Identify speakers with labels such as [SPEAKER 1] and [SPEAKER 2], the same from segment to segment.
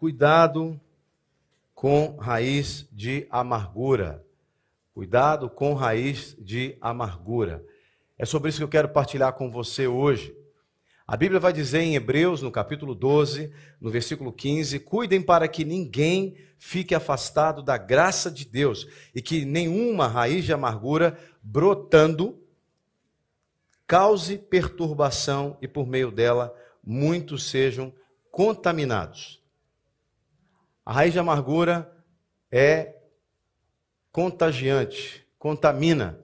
[SPEAKER 1] cuidado com raiz de amargura. Cuidado com raiz de amargura. É sobre isso que eu quero partilhar com você hoje. A Bíblia vai dizer em Hebreus, no capítulo 12, no versículo 15: Cuidem para que ninguém fique afastado da graça de Deus e que nenhuma raiz de amargura brotando cause perturbação e por meio dela muitos sejam contaminados. A raiz de amargura é contagiante, contamina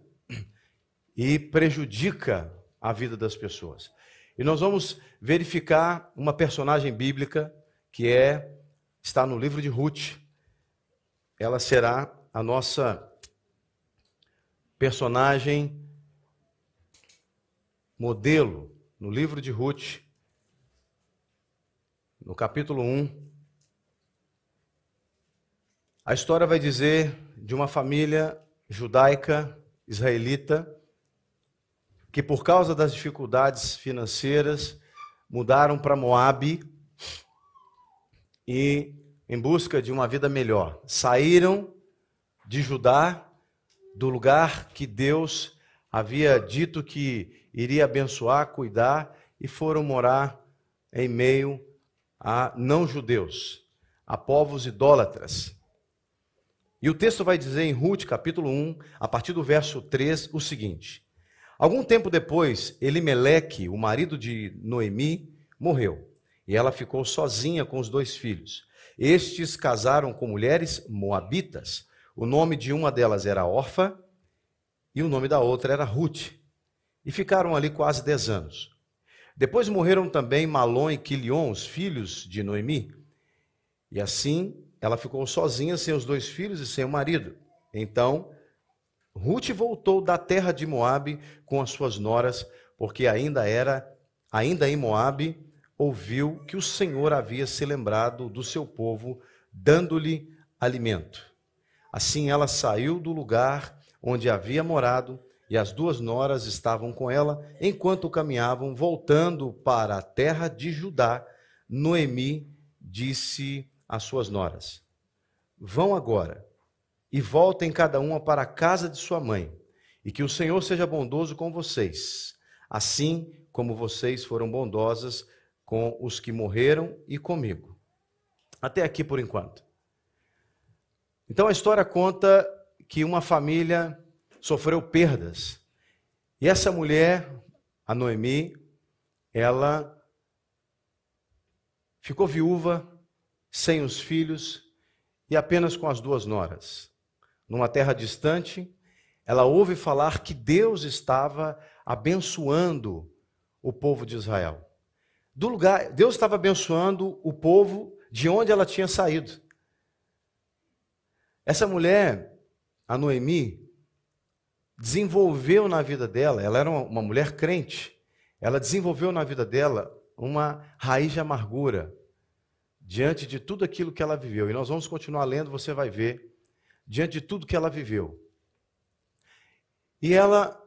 [SPEAKER 1] e prejudica a vida das pessoas. E nós vamos verificar uma personagem bíblica que é está no livro de Ruth. Ela será a nossa personagem modelo no livro de Ruth, no capítulo 1. A história vai dizer de uma família judaica israelita que por causa das dificuldades financeiras mudaram para Moabe e em busca de uma vida melhor. Saíram de Judá, do lugar que Deus havia dito que iria abençoar, cuidar, e foram morar em meio a não-judeus, a povos idólatras. E o texto vai dizer em Ruth, capítulo 1, a partir do verso 3, o seguinte: Algum tempo depois, Elimeleque, o marido de Noemi, morreu, e ela ficou sozinha com os dois filhos. Estes casaram com mulheres moabitas. O nome de uma delas era Orfa e o nome da outra era Ruth. E ficaram ali quase dez anos. Depois morreram também Malom e Quilion, os filhos de Noemi. E assim ela ficou sozinha, sem os dois filhos e sem o marido. Então Ruth voltou da terra de Moabe com as suas noras, porque ainda era, ainda em Moabe, ouviu que o Senhor havia se lembrado do seu povo, dando-lhe alimento. Assim ela saiu do lugar onde havia morado, e as duas noras estavam com ela, enquanto caminhavam, voltando para a terra de Judá. Noemi disse às suas noras: Vão agora e voltem cada uma para a casa de sua mãe, e que o Senhor seja bondoso com vocês, assim como vocês foram bondosas com os que morreram e comigo. Até aqui por enquanto. Então a história conta que uma família sofreu perdas. E essa mulher, a Noemi, ela ficou viúva, sem os filhos e apenas com as duas noras numa terra distante, ela ouve falar que Deus estava abençoando o povo de Israel. Do lugar, Deus estava abençoando o povo de onde ela tinha saído. Essa mulher, a Noemi, desenvolveu na vida dela, ela era uma, mulher crente, ela desenvolveu na vida dela uma raiz de amargura diante de tudo aquilo que ela viveu. E nós vamos continuar lendo, você vai ver diante de tudo que ela viveu. E ela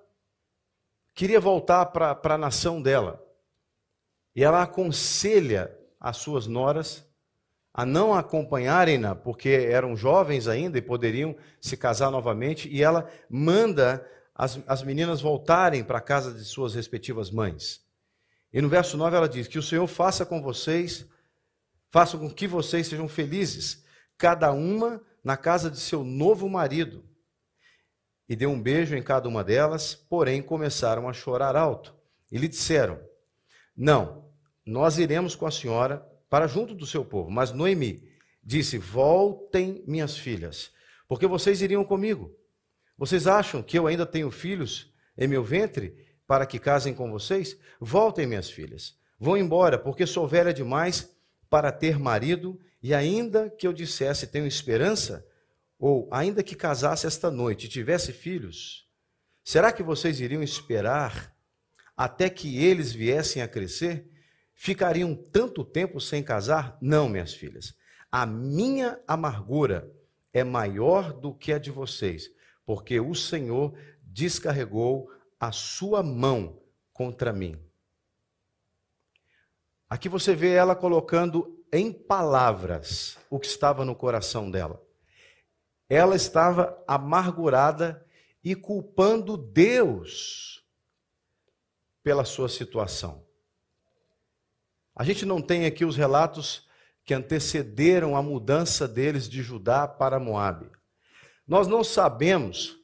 [SPEAKER 1] queria voltar para a nação dela. E ela aconselha as suas noras a não acompanharem-na, porque eram jovens ainda e poderiam se casar novamente, e ela manda as, as meninas voltarem para a casa de suas respectivas mães. E no verso 9 ela diz: Que o Senhor faça com vocês, faça com que vocês sejam felizes, cada uma na casa de seu novo marido e deu um beijo em cada uma delas, porém começaram a chorar alto. E lhe disseram: Não, nós iremos com a senhora para junto do seu povo. Mas Noemi disse: Voltem, minhas filhas, porque vocês iriam comigo. Vocês acham que eu ainda tenho filhos em meu ventre para que casem com vocês? Voltem, minhas filhas. Vão embora, porque sou velha demais para ter marido e ainda que eu dissesse tenho esperança, ou ainda que casasse esta noite e tivesse filhos, será que vocês iriam esperar até que eles viessem a crescer? Ficariam tanto tempo sem casar? Não, minhas filhas. A minha amargura é maior do que a de vocês, porque o Senhor descarregou a sua mão contra mim. Aqui você vê ela colocando em palavras o que estava no coração dela. Ela estava amargurada e culpando Deus pela sua situação. A gente não tem aqui os relatos que antecederam a mudança deles de Judá para Moabe. Nós não sabemos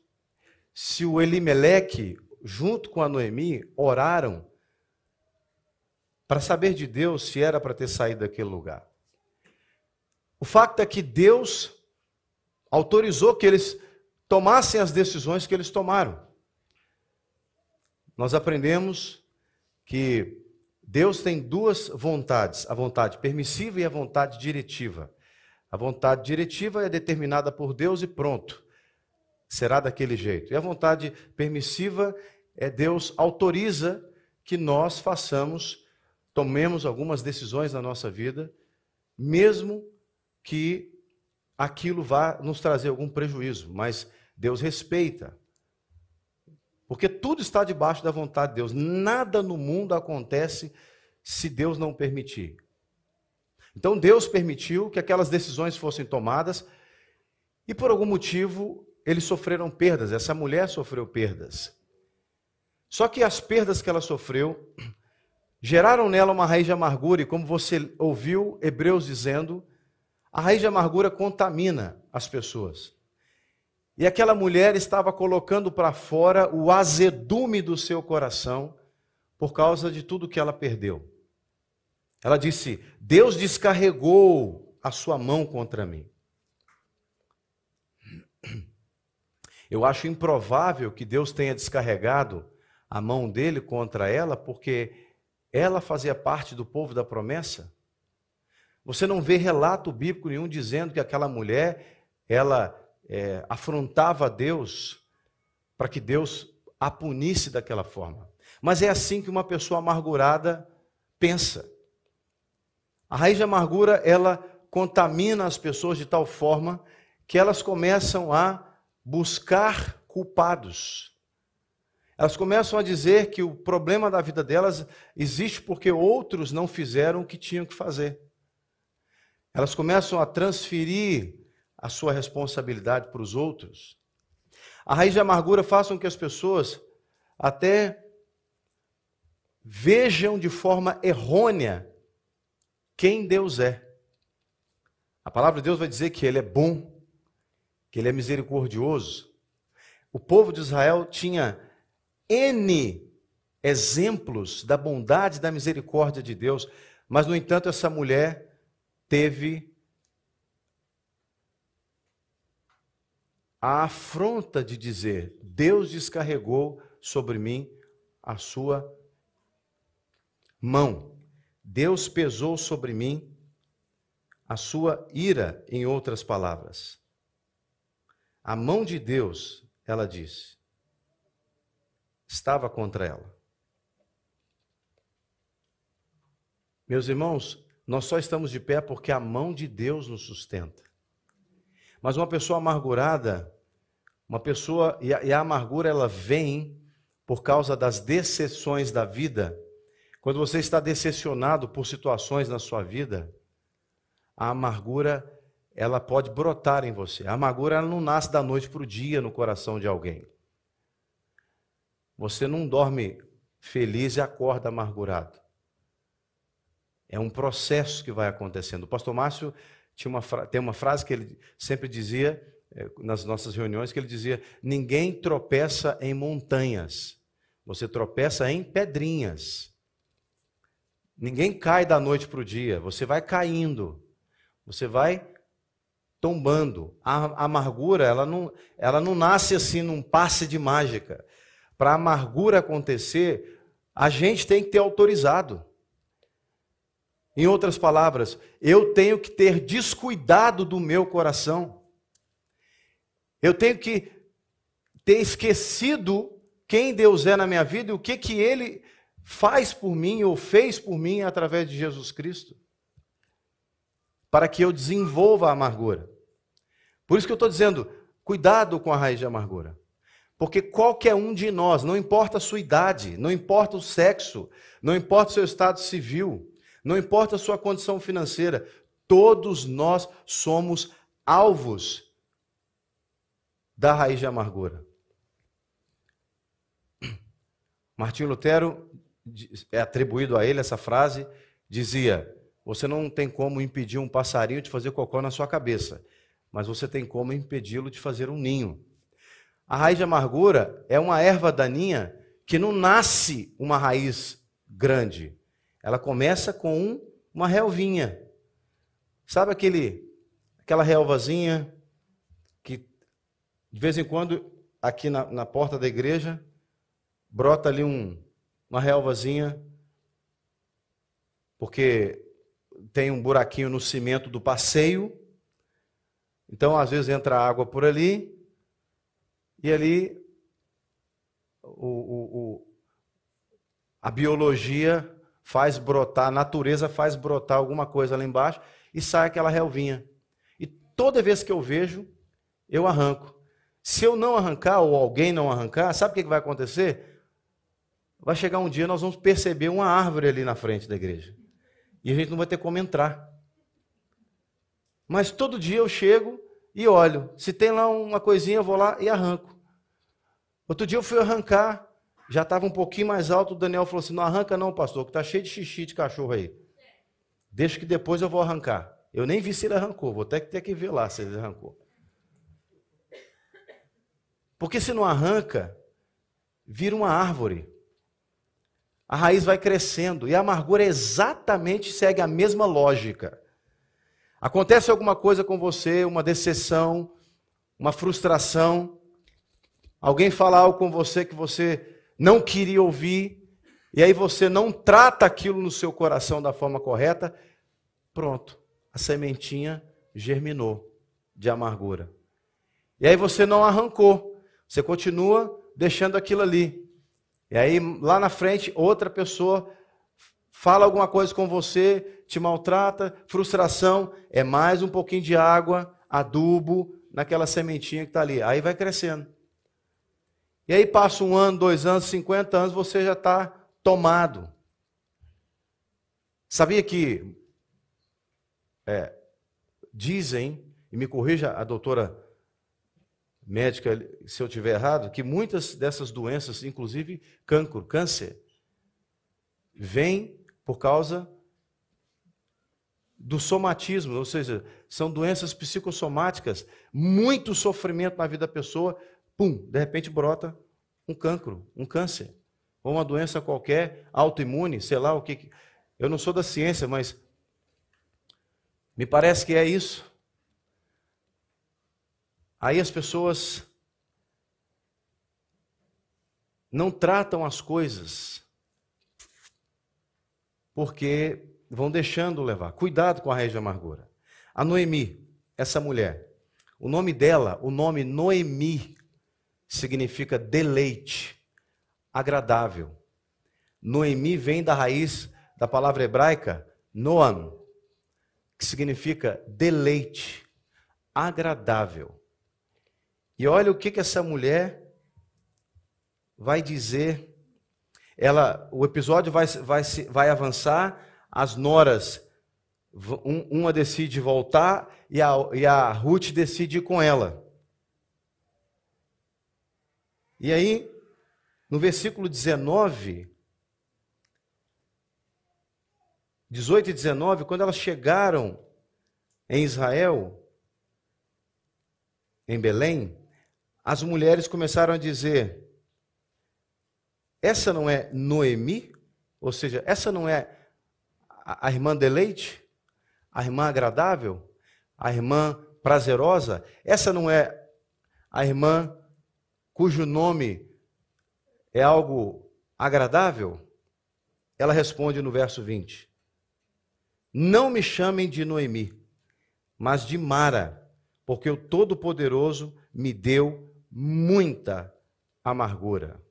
[SPEAKER 1] se o Elimeleque, junto com a Noemi, oraram para saber de Deus se era para ter saído daquele lugar. O fato é que Deus autorizou que eles tomassem as decisões que eles tomaram. Nós aprendemos que Deus tem duas vontades: a vontade permissiva e a vontade diretiva. A vontade diretiva é determinada por Deus e pronto, será daquele jeito. E a vontade permissiva é Deus autoriza que nós façamos, tomemos algumas decisões na nossa vida, mesmo que aquilo vá nos trazer algum prejuízo, mas Deus respeita. Porque tudo está debaixo da vontade de Deus. Nada no mundo acontece se Deus não permitir. Então Deus permitiu que aquelas decisões fossem tomadas e por algum motivo eles sofreram perdas. Essa mulher sofreu perdas. Só que as perdas que ela sofreu geraram nela uma raiz de amargura, e como você ouviu Hebreus dizendo, a raiz de amargura contamina as pessoas. E aquela mulher estava colocando para fora o azedume do seu coração por causa de tudo que ela perdeu. Ela disse: Deus descarregou a sua mão contra mim. Eu acho improvável que Deus tenha descarregado a mão dele contra ela, porque ela fazia parte do povo da promessa. Você não vê relato bíblico nenhum dizendo que aquela mulher, ela é, afrontava a Deus para que Deus a punisse daquela forma. Mas é assim que uma pessoa amargurada pensa. A raiz de amargura, ela contamina as pessoas de tal forma que elas começam a buscar culpados. Elas começam a dizer que o problema da vida delas existe porque outros não fizeram o que tinham que fazer. Elas começam a transferir a sua responsabilidade para os outros. A raiz de amargura faz com que as pessoas até vejam de forma errônea quem Deus é. A palavra de Deus vai dizer que Ele é bom, que Ele é misericordioso. O povo de Israel tinha N exemplos da bondade da misericórdia de Deus, mas, no entanto, essa mulher teve a afronta de dizer: Deus descarregou sobre mim a sua mão. Deus pesou sobre mim a sua ira, em outras palavras. A mão de Deus, ela disse, estava contra ela. Meus irmãos, nós só estamos de pé porque a mão de Deus nos sustenta. Mas uma pessoa amargurada, uma pessoa, e a, e a amargura ela vem por causa das decepções da vida. Quando você está decepcionado por situações na sua vida, a amargura ela pode brotar em você. A amargura ela não nasce da noite para o dia no coração de alguém. Você não dorme feliz e acorda amargurado. É um processo que vai acontecendo. O pastor Márcio uma, tem uma frase que ele sempre dizia é, nas nossas reuniões, que ele dizia: ninguém tropeça em montanhas, você tropeça em pedrinhas. Ninguém cai da noite para o dia, você vai caindo, você vai tombando. A amargura, ela não, ela não nasce assim num passe de mágica. Para a amargura acontecer, a gente tem que ter autorizado. Em outras palavras, eu tenho que ter descuidado do meu coração. Eu tenho que ter esquecido quem Deus é na minha vida e o que, que Ele faz por mim ou fez por mim através de Jesus Cristo. Para que eu desenvolva a amargura. Por isso que eu estou dizendo, cuidado com a raiz de amargura. Porque qualquer um de nós, não importa a sua idade, não importa o sexo, não importa o seu estado civil, não importa a sua condição financeira, Todos nós somos alvos da raiz de amargura. Martinho Lutero, é atribuído a ele essa frase, dizia: Você não tem como impedir um passarinho de fazer cocô na sua cabeça, mas você tem como impedi-lo de fazer um ninho. A raiz de amargura é uma erva daninha que não nasce uma raiz grande. Ela começa com uma relvinha. Sabe aquele aquela relvazinha que de vez em quando aqui na, na porta da igreja brota ali um, uma relvazinha, porque tem um buraquinho no cimento do passeio. Então, às vezes, entra água por ali, e ali o, o, o, a biologia faz brotar, a natureza faz brotar alguma coisa lá embaixo e sai aquela relvinha. E toda vez que eu vejo, eu arranco. Se eu não arrancar, ou alguém não arrancar, sabe o que vai acontecer? Vai chegar um dia, nós vamos perceber uma árvore ali na frente da igreja. E a gente não vai ter como entrar. Mas todo dia eu chego e olho. Se tem lá uma coisinha, eu vou lá e arranco. Outro dia eu fui arrancar, já estava um pouquinho mais alto, o Daniel falou assim: não arranca não, pastor, que está cheio de xixi de cachorro aí. Deixa que depois eu vou arrancar. Eu nem vi se ele arrancou, vou até ter que ver lá se ele arrancou. Porque se não arranca, vira uma árvore. A raiz vai crescendo e a amargura exatamente segue a mesma lógica. Acontece alguma coisa com você, uma decepção, uma frustração, Alguém fala algo com você que você não queria ouvir, e aí você não trata aquilo no seu coração da forma correta, pronto, a sementinha germinou de amargura. E aí você não arrancou, você continua deixando aquilo ali. E aí lá na frente, outra pessoa fala alguma coisa com você, te maltrata, frustração, é mais um pouquinho de água, adubo naquela sementinha que está ali. Aí vai crescendo. E aí passa um ano, dois anos, 50 anos, você já está tomado. Sabia que é, dizem, e me corrija a doutora médica se eu estiver errado, que muitas dessas doenças, inclusive cancro, câncer, vêm por causa do somatismo, ou seja, são doenças psicossomáticas, muito sofrimento na vida da pessoa, pum, de repente brota um cancro, um câncer, ou uma doença qualquer, autoimune, sei lá o que. Eu não sou da ciência, mas me parece que é isso. Aí as pessoas não tratam as coisas porque vão deixando levar. Cuidado com a raiz de amargura. A Noemi, essa mulher, o nome dela, o nome Noemi, significa deleite, agradável. Noemi vem da raiz da palavra hebraica Noam, que significa deleite, agradável. E olha o que, que essa mulher vai dizer. Ela, o episódio vai, vai, vai avançar, as noras, uma decide voltar e a, e a Ruth decide ir com ela. E aí, no versículo 19, 18 e 19, quando elas chegaram em Israel, em Belém, as mulheres começaram a dizer: essa não é Noemi? Ou seja, essa não é a, irmã deleite? A irmã agradável? A irmã prazerosa? Essa não é a irmã cujo nome é algo agradável? Ela responde no verso 20: Não me chamem de Noemi, mas de Mara, porque o Todo-Poderoso me deu muita amargura.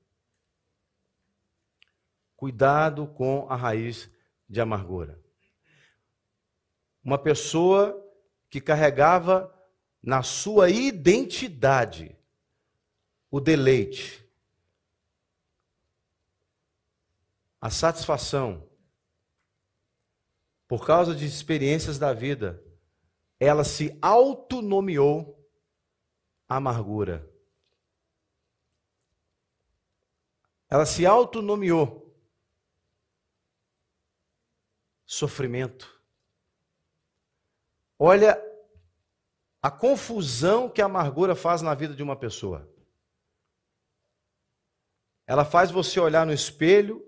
[SPEAKER 1] Cuidado com a raiz de amargura. Uma pessoa que carregava na sua identidade o deleite, a satisfação, por causa de experiências da vida, ela se autonomeou amargura. Ela se autonomeou sofrimento. Olha a confusão que a amargura faz na vida de uma pessoa. Ela faz você olhar no espelho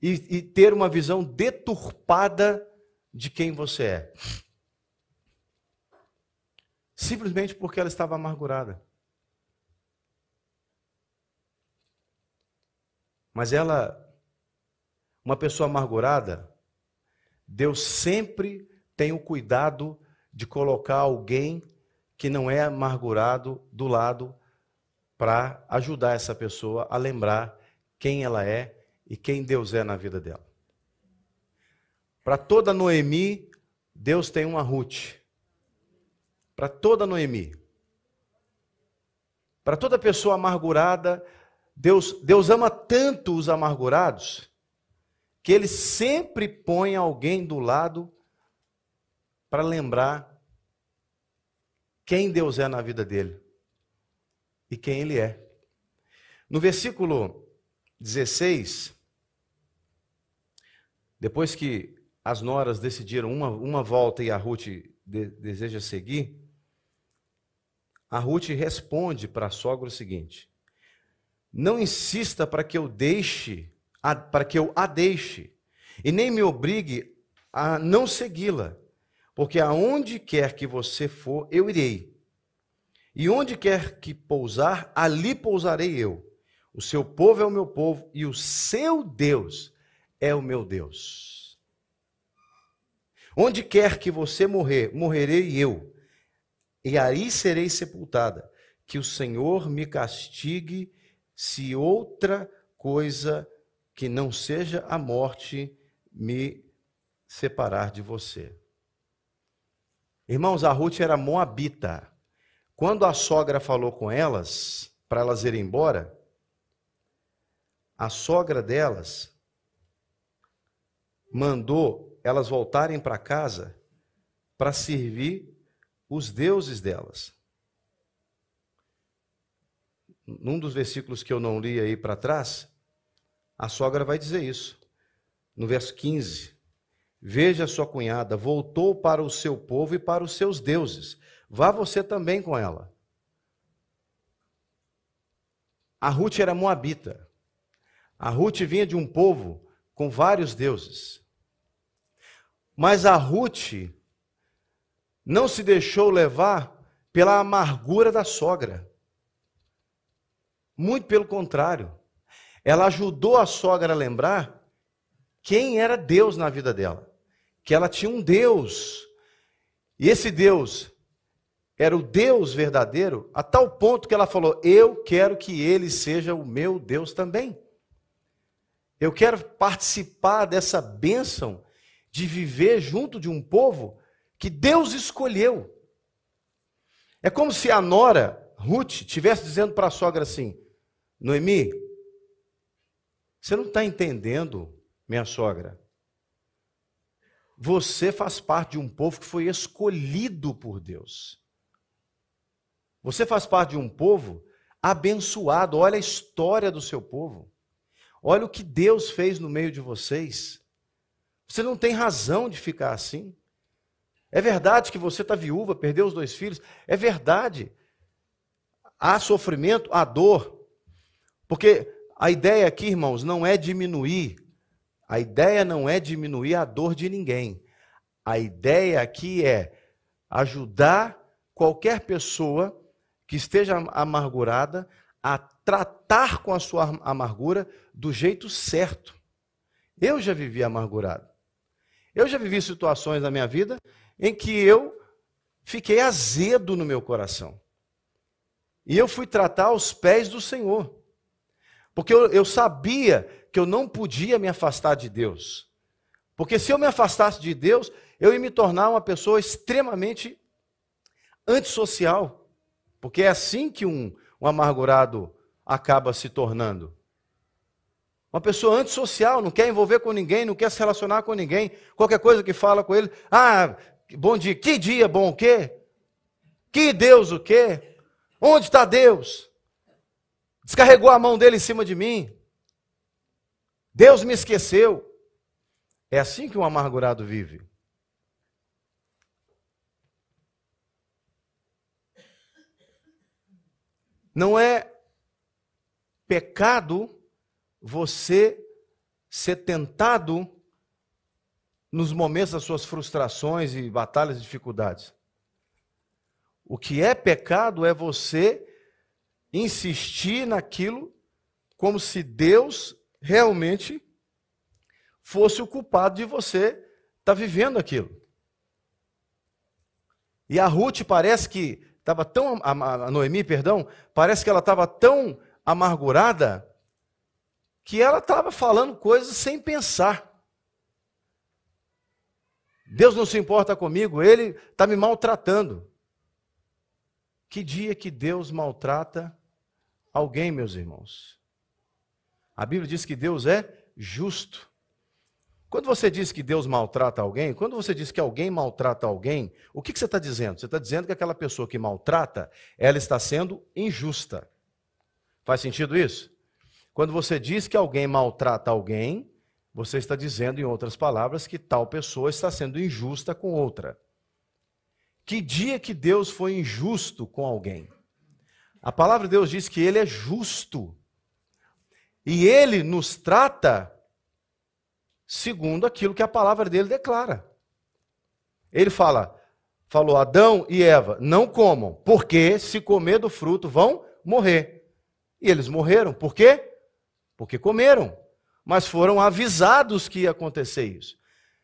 [SPEAKER 1] e, e ter uma visão deturpada de quem você é. Simplesmente porque ela estava amargurada. Mas ela, uma pessoa amargurada, Deus sempre tem o cuidado de colocar alguém que não é amargurado do lado para ajudar essa pessoa a lembrar quem ela é e quem Deus é na vida dela. Para toda Noemi, Deus tem uma Ruth. Para toda Noemi. Para toda pessoa amargurada, Deus, Deus ama tanto os amargurados que ele sempre põe alguém do lado para lembrar quem Deus é na vida dele e quem ele é. No versículo 16, depois que as noras decidiram uma, uma volta e a Ruth de, deseja seguir, a Ruth responde para a sogra o seguinte: Não insista para que eu deixe, para que eu a deixe, e nem me obrigue a não segui-la, porque aonde quer que você for, eu irei. E onde quer que pousar, ali pousarei eu. O seu povo é o meu povo e o seu Deus é o meu Deus. Onde quer que você morrer, morrerei eu, e aí serei sepultada. Que o Senhor me castigue se outra coisa que não seja a morte me separar de você. Irmãos, a Ruth era moabita. Quando a sogra falou com elas, para elas irem embora, a sogra delas mandou elas voltarem para casa para servir os deuses delas. Num dos versículos que eu não li aí para trás, a sogra vai dizer isso. No verso 15: Veja sua cunhada, voltou para o seu povo e para os seus deuses. Vá você também com ela. A Ruth era moabita. A Ruth vinha de um povo com vários deuses. Mas a Ruth não se deixou levar pela amargura da sogra. Muito pelo contrário. Ela ajudou a sogra a lembrar quem era Deus na vida dela. Que ela tinha um Deus. E esse Deus era o Deus verdadeiro, a tal ponto que ela falou: Eu quero que ele seja o meu Deus também. Eu quero participar dessa bênção de viver junto de um povo que Deus escolheu. É como se a nora, Ruth, estivesse dizendo para a sogra assim: Noemi, você não está entendendo, minha sogra. Você faz parte de um povo que foi escolhido por Deus. Você faz parte de um povo abençoado. Olha a história do seu povo. Olha o que Deus fez no meio de vocês. Você não tem razão de ficar assim. É verdade que você está viúva, perdeu os dois filhos. É verdade. Há sofrimento, há dor. Porque a ideia aqui, irmãos, não é diminuir. A ideia não é diminuir a dor de ninguém. A ideia aqui é ajudar qualquer pessoa que esteja amargurada a tratar com a sua amargura do jeito certo. Eu já vivi amargurado. Eu já vivi situações na minha vida em que eu fiquei azedo no meu coração. E eu fui tratar aos pés do Senhor. Porque eu, eu sabia que eu não podia me afastar de Deus. Porque se eu me afastasse de Deus, eu ia me tornar uma pessoa extremamente antissocial. Porque é assim que um, um amargurado acaba se tornando. Uma pessoa antissocial, não quer envolver com ninguém, não quer se relacionar com ninguém. Qualquer coisa que fala com ele, ah, Bom dia. Que dia bom o quê? Que Deus o quê? Onde está Deus? Descarregou a mão dele em cima de mim. Deus me esqueceu. É assim que um amargurado vive. Não é pecado você ser tentado nos momentos das suas frustrações e batalhas e dificuldades. O que é pecado é você insistir naquilo como se Deus realmente fosse o culpado de você estar tá vivendo aquilo. E a Ruth parece que estava tão a Noemi, perdão, parece que ela estava tão amargurada que ela estava falando coisas sem pensar. Deus não se importa comigo, ele está me maltratando. Que dia que Deus maltrata alguém, meus irmãos? A Bíblia diz que Deus é justo. Quando você diz que Deus maltrata alguém, quando você diz que alguém maltrata alguém, o que, que você está dizendo? Você está dizendo que aquela pessoa que maltrata, ela está sendo injusta. Faz sentido isso? Quando você diz que alguém maltrata alguém, você está dizendo, em outras palavras, que tal pessoa está sendo injusta com outra. Que dia que Deus foi injusto com alguém? A palavra de Deus diz que ele é justo. E ele nos trata segundo aquilo que a palavra dele declara. Ele fala, falou Adão e Eva, não comam, porque se comer do fruto vão morrer. E eles morreram, por quê? Porque comeram, mas foram avisados que ia acontecer isso.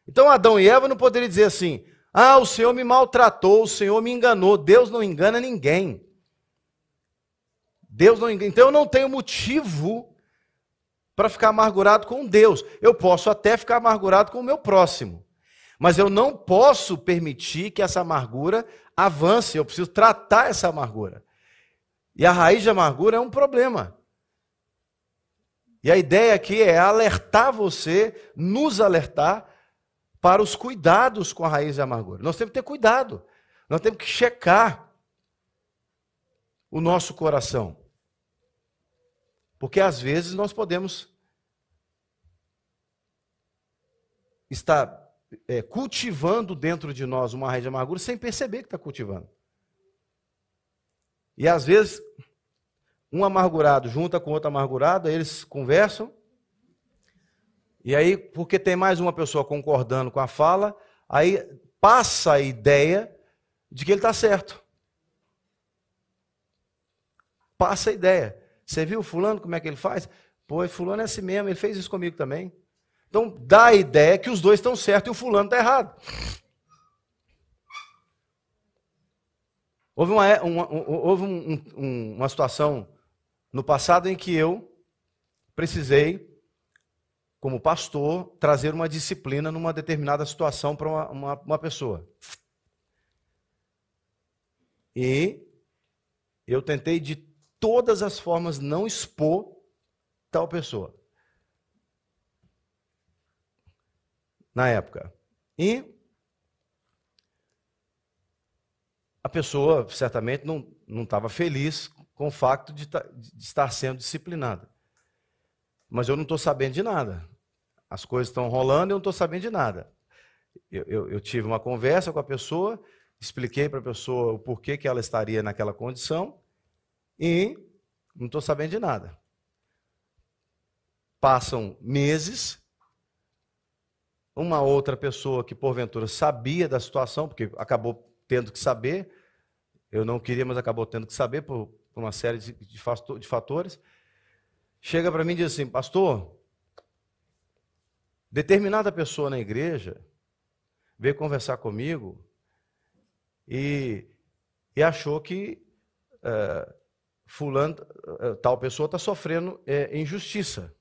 [SPEAKER 1] Então Adão e Eva não poderiam dizer assim: "Ah, o Senhor me maltratou, o Senhor me enganou". Deus não engana ninguém. Deus não engana. Então eu não tenho motivo para ficar amargurado com Deus. Eu posso até ficar amargurado com o meu próximo. Mas eu não posso permitir que essa amargura avance. Eu preciso tratar essa amargura. E a raiz de amargura é um problema. E a ideia aqui é alertar você, nos alertar para os cuidados com a raiz de amargura. Nós temos que ter cuidado. Nós temos que checar o nosso coração. Porque às vezes nós podemos estar é, cultivando dentro de nós uma raiz de amargura sem perceber que está cultivando. E às vezes, um amargurado junta com outro amargurado, eles conversam, e aí, porque tem mais uma pessoa concordando com a fala, aí passa a ideia de que ele está certo. Passa a ideia. Você viu fulano como é que ele faz? Pô, fulano é assim mesmo, ele fez isso comigo também. Então dá a ideia que os dois estão certos e o fulano está errado. Houve, uma, uma, houve um, um, uma situação no passado em que eu precisei, como pastor, trazer uma disciplina numa determinada situação para uma, uma, uma pessoa. E eu tentei de todas as formas não expor tal pessoa. Na época. E a pessoa certamente não, estava feliz com o fato de, de estar sendo disciplinada. Mas eu não estou sabendo de nada. As coisas estão rolando e eu não estou sabendo de nada. Eu, eu, eu, tive uma conversa com a pessoa, expliquei para a pessoa o porquê que ela estaria naquela condição, e não estou sabendo de nada. Passam meses, uma outra pessoa que porventura sabia da situação, porque acabou tendo que saber, eu não queria, mas acabou tendo que saber por, por uma série de, de fatores, chega para mim e diz assim: Pastor, determinada pessoa na igreja veio conversar comigo e, e achou que. Uh, fulano, eh, tal pessoa está sofrendo é, injustiça.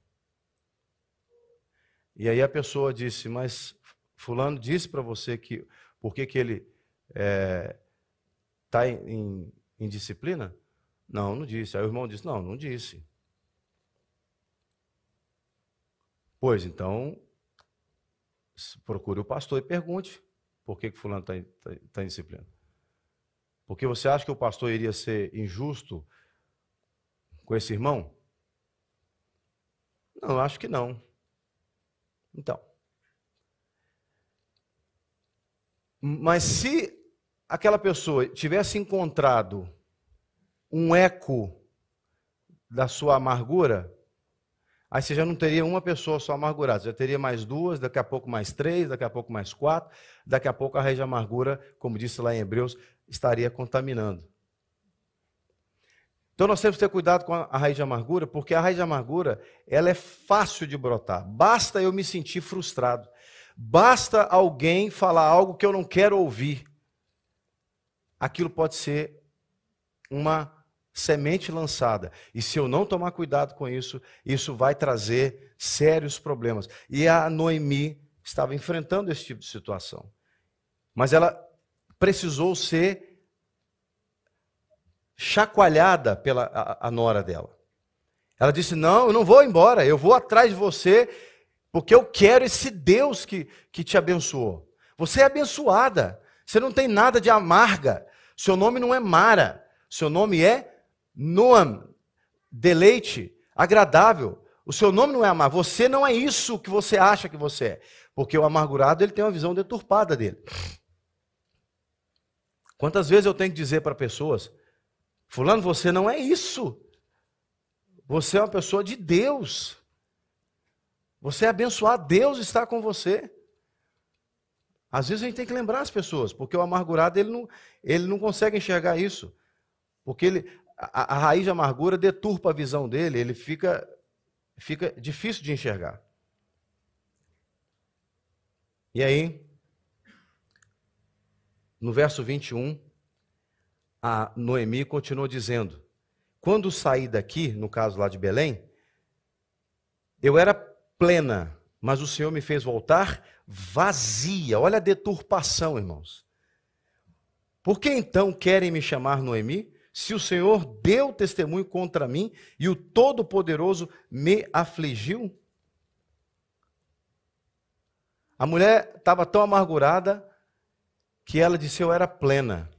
[SPEAKER 1] E aí a pessoa disse, mas fulano disse para você que por que, que ele está eh, é, em, em disciplina? Não, não disse. Aí o irmão disse, não, não disse. Pois então, procure o pastor e pergunte por que, que fulano está tá, tá em disciplina? Porque você acha que o pastor iria ser injusto com esse irmão? Não, acho que não. Então. Mas se aquela pessoa tivesse encontrado um eco da sua amargura, aí você já não teria uma pessoa só amargurada, você já teria mais duas, daqui a pouco mais três, daqui a pouco mais quatro, daqui a pouco a raiz de amargura, como disse lá em Hebreus, estaria contaminando. Então nós temos que ter cuidado com a raiz de amargura, porque a raiz de amargura, ela é fácil de brotar. Basta eu me sentir frustrado. Basta alguém falar algo que eu não quero ouvir. Aquilo pode ser uma semente lançada. E se eu não tomar cuidado com isso, isso vai trazer sérios problemas. E a Noemi estava enfrentando esse tipo de situação. Mas ela precisou ser chacoalhada pela a, a nora dela. Ela disse: Não, eu não vou embora, eu vou atrás de você, porque eu quero esse Deus que, que te abençoou. Você é abençoada, você não tem nada de amarga, seu nome não é Mara, seu nome é Noam, deleite, agradável. O seu nome não é amar, você não é isso que você acha que você é, porque o amargurado ele tem uma visão deturpada dele. Quantas vezes eu tenho que dizer para pessoas: Fulano, você não é isso. Você é uma pessoa de Deus. Você é abençoado, Deus está com você. Às vezes a gente tem que lembrar as pessoas, porque o amargurado ele não, ele não consegue enxergar isso. Porque ele, a, a raiz de amargura deturpa a visão dele, ele fica, fica difícil de enxergar. E aí, no verso 21, a Noemi continuou dizendo: Quando saí daqui, no caso lá de Belém, eu era plena, mas o Senhor me fez voltar vazia. Olha a deturpação, irmãos. Por que então querem me chamar Noemi? Se o Senhor deu testemunho contra mim e o Todo-Poderoso me afligiu? A mulher estava tão amargurada que ela disse: Eu era plena,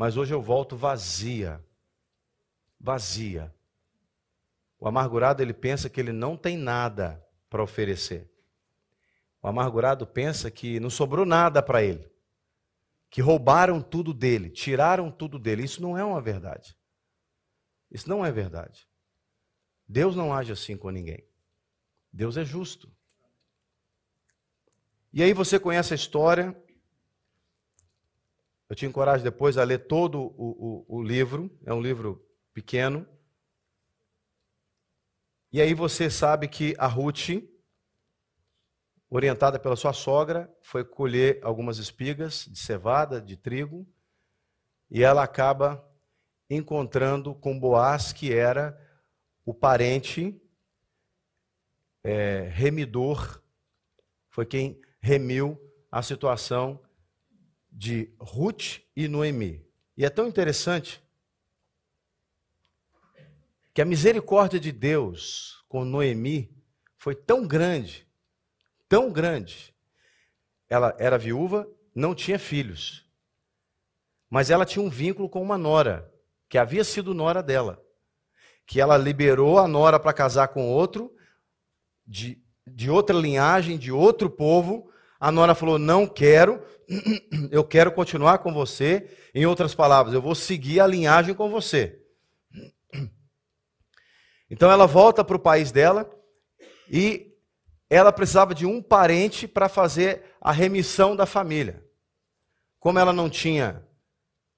[SPEAKER 1] mas hoje eu volto vazia. Vazia. O amargurado ele pensa que ele não tem nada para oferecer. O amargurado pensa que não sobrou nada para ele, que roubaram tudo dele, tiraram tudo dele. Isso não é uma verdade. Isso não é verdade. Deus não age assim com ninguém. Deus é justo. E aí você conhece a história, eu te encorajo depois a ler todo o, o, o livro, é um livro pequeno. E aí você sabe que a Ruth, orientada pela sua sogra, foi colher algumas espigas de cevada, de trigo, e ela acaba encontrando com Boaz, que era o parente é, remidor, foi quem remiu a situação de Ruth e Noemi. E é tão interessante que a misericórdia de Deus com Noemi foi tão grande, tão grande. Ela era viúva, não tinha filhos, mas ela tinha um vínculo com uma nora, que havia sido nora dela, que ela liberou a nora para casar com outro, de, de outra linhagem, de outro povo. A nora falou: Não quero, eu quero continuar com você. Em outras palavras, eu vou seguir a linhagem com você. Então ela volta para o país dela e ela precisava de um parente para fazer a remissão da família. Como ela não tinha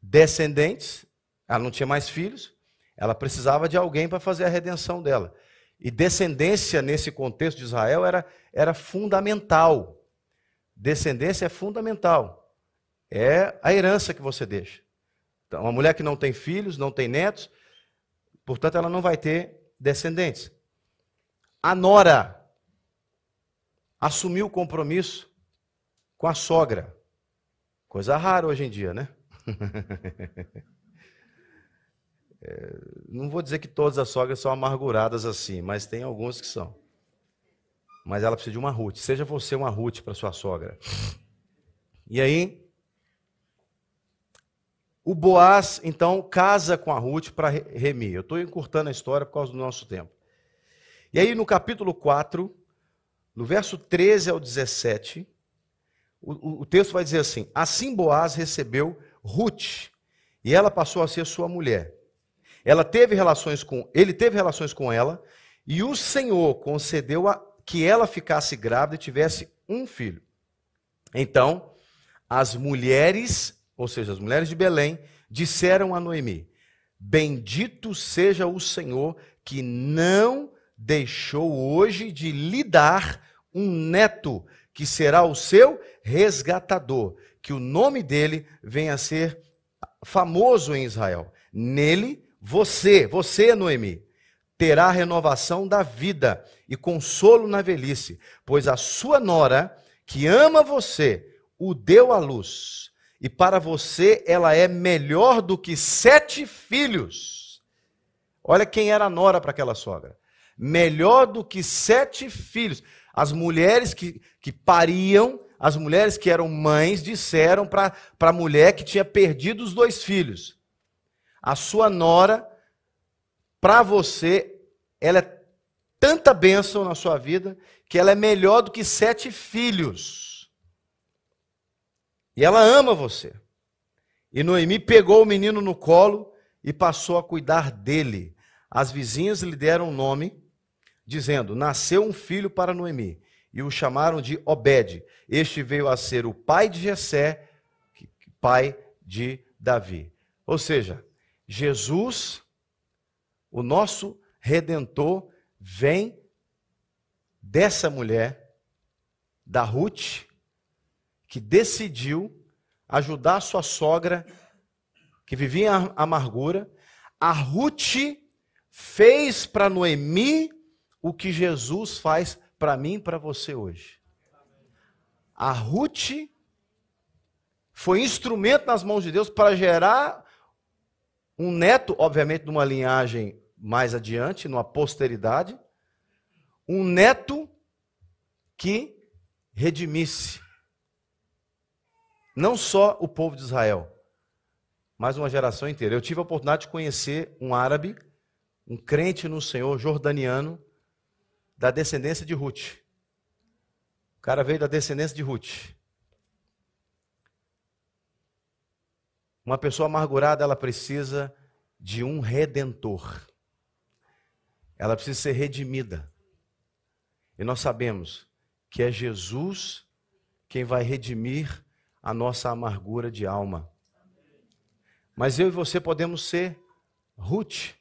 [SPEAKER 1] descendentes, ela não tinha mais filhos, ela precisava de alguém para fazer a redenção dela. E descendência nesse contexto de Israel era, era fundamental. Descendência é fundamental. É a herança que você deixa. Então, uma mulher que não tem filhos, não tem netos, portanto, ela não vai ter descendentes. A nora assumiu o compromisso com a sogra. Coisa rara hoje em dia, né? é, não vou dizer que todas as sogras são amarguradas assim, mas tem algumas que são mas ela precisa de uma Ruth. Seja você uma Ruth para sua sogra. E aí, o Boaz, então, casa com a Ruth para remir. Eu estou encurtando a história por causa do nosso tempo. E aí, no capítulo 4, no verso 13 ao 17, o, o texto vai dizer assim: Assim Boaz recebeu Ruth, e ela passou a ser sua mulher. Ela teve relações com, ele teve relações com ela, e o Senhor concedeu a, que ela ficasse grávida e tivesse um filho. Então, as mulheres ou seja, as mulheres de Belém, disseram a Noemi: Bendito seja o Senhor que não deixou hoje de lhe dar um neto que será o seu resgatador, que o nome dele venha a ser famoso em Israel. Nele, você, você, Noemi, terá renovação da vida e consolo na velhice, pois a sua nora, que ama você, o deu à luz e para você ela é melhor do que sete filhos. Olha quem era a nora para aquela sogra. Melhor do que sete filhos. As mulheres que, que pariam, as mulheres que eram mães, disseram para a mulher que tinha perdido os dois filhos: A sua nora, para você, ela é tanta bênção na sua vida que ela é melhor do que sete filhos. E ela ama você. E Noemi pegou o menino no colo e passou a cuidar dele. As vizinhas lhe deram um nome, dizendo: Nasceu um filho para Noemi. E o chamaram de Obed. Este veio a ser o pai de Jessé, pai de Davi. Ou seja, Jesus, o nosso redentor, vem dessa mulher, da Ruth, que decidiu ajudar sua sogra, que vivia em amargura. A Ruth fez para Noemi o que Jesus faz para mim e para você hoje. A Ruth foi instrumento nas mãos de Deus para gerar um neto, obviamente, numa linhagem mais adiante, numa posteridade, um neto que redimisse não só o povo de Israel, mas uma geração inteira. Eu tive a oportunidade de conhecer um árabe, um crente no Senhor, jordaniano, da descendência de Ruth. O cara veio da descendência de Ruth. Uma pessoa amargurada, ela precisa de um redentor. Ela precisa ser redimida. E nós sabemos que é Jesus quem vai redimir a nossa amargura de alma. Mas eu e você podemos ser Ruth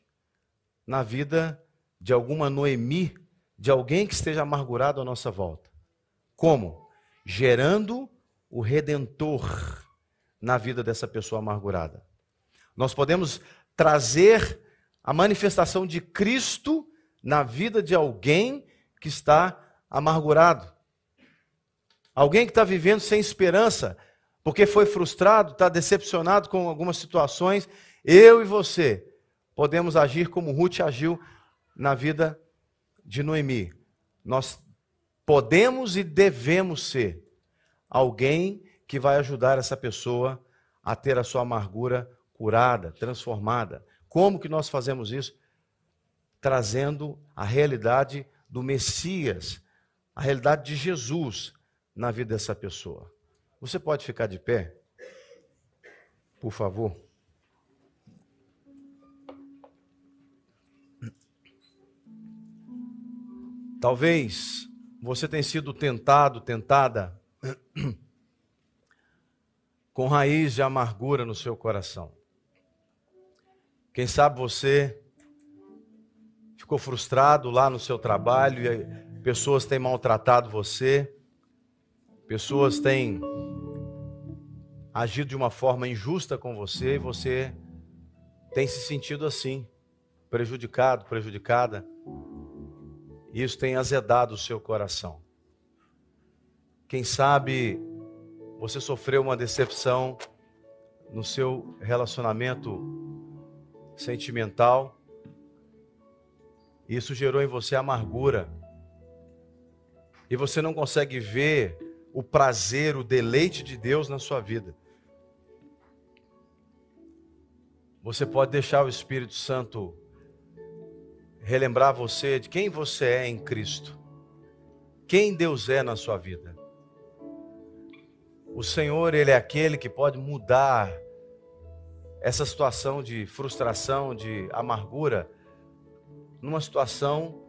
[SPEAKER 1] na vida de alguma Noemi, de alguém que esteja amargurado à nossa volta. Como? Gerando o redentor na vida dessa pessoa amargurada. Nós podemos trazer a manifestação de Cristo na vida de alguém que está amargurado. Alguém que está vivendo sem esperança, porque foi frustrado, está decepcionado com algumas situações, eu e você podemos agir como Ruth agiu na vida de Noemi. Nós podemos e devemos ser alguém que vai ajudar essa pessoa a ter a sua amargura curada, transformada. Como que nós fazemos isso? Trazendo a realidade do Messias, a realidade de Jesus na vida dessa pessoa. Você pode ficar de pé? Por favor. Talvez você tenha sido tentado, tentada, com raiz de amargura no seu coração. Quem sabe você ficou frustrado lá no seu trabalho e pessoas têm maltratado você, pessoas têm agido de uma forma injusta com você e você tem se sentido assim, prejudicado, prejudicada. Isso tem azedado o seu coração. Quem sabe você sofreu uma decepção no seu relacionamento sentimental. Isso gerou em você amargura. E você não consegue ver o prazer, o deleite de Deus na sua vida. Você pode deixar o Espírito Santo relembrar você de quem você é em Cristo, quem Deus é na sua vida. O Senhor, Ele é aquele que pode mudar essa situação de frustração, de amargura, numa situação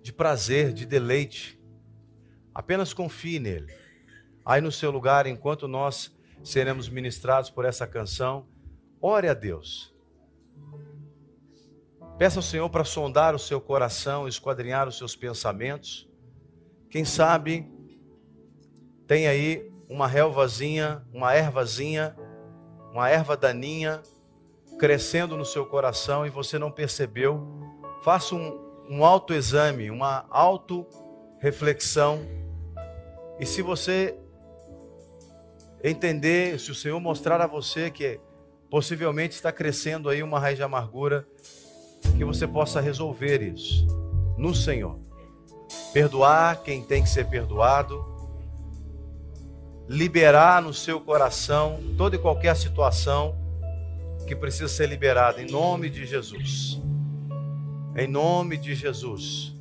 [SPEAKER 1] de prazer, de deleite. Apenas confie nele. Aí no seu lugar, enquanto nós seremos ministrados por essa canção, ore a Deus. Peça ao Senhor para sondar o seu coração, esquadrinhar os seus pensamentos. Quem sabe tem aí uma relvazinha, uma ervazinha, uma erva daninha crescendo no seu coração e você não percebeu. Faça um, um autoexame, uma auto-reflexão. E se você entender, se o Senhor mostrar a você que possivelmente está crescendo aí uma raiz de amargura, que você possa resolver isso no Senhor. Perdoar quem tem que ser perdoado, liberar no seu coração toda e qualquer situação que precisa ser liberada em nome de Jesus. Em nome de Jesus.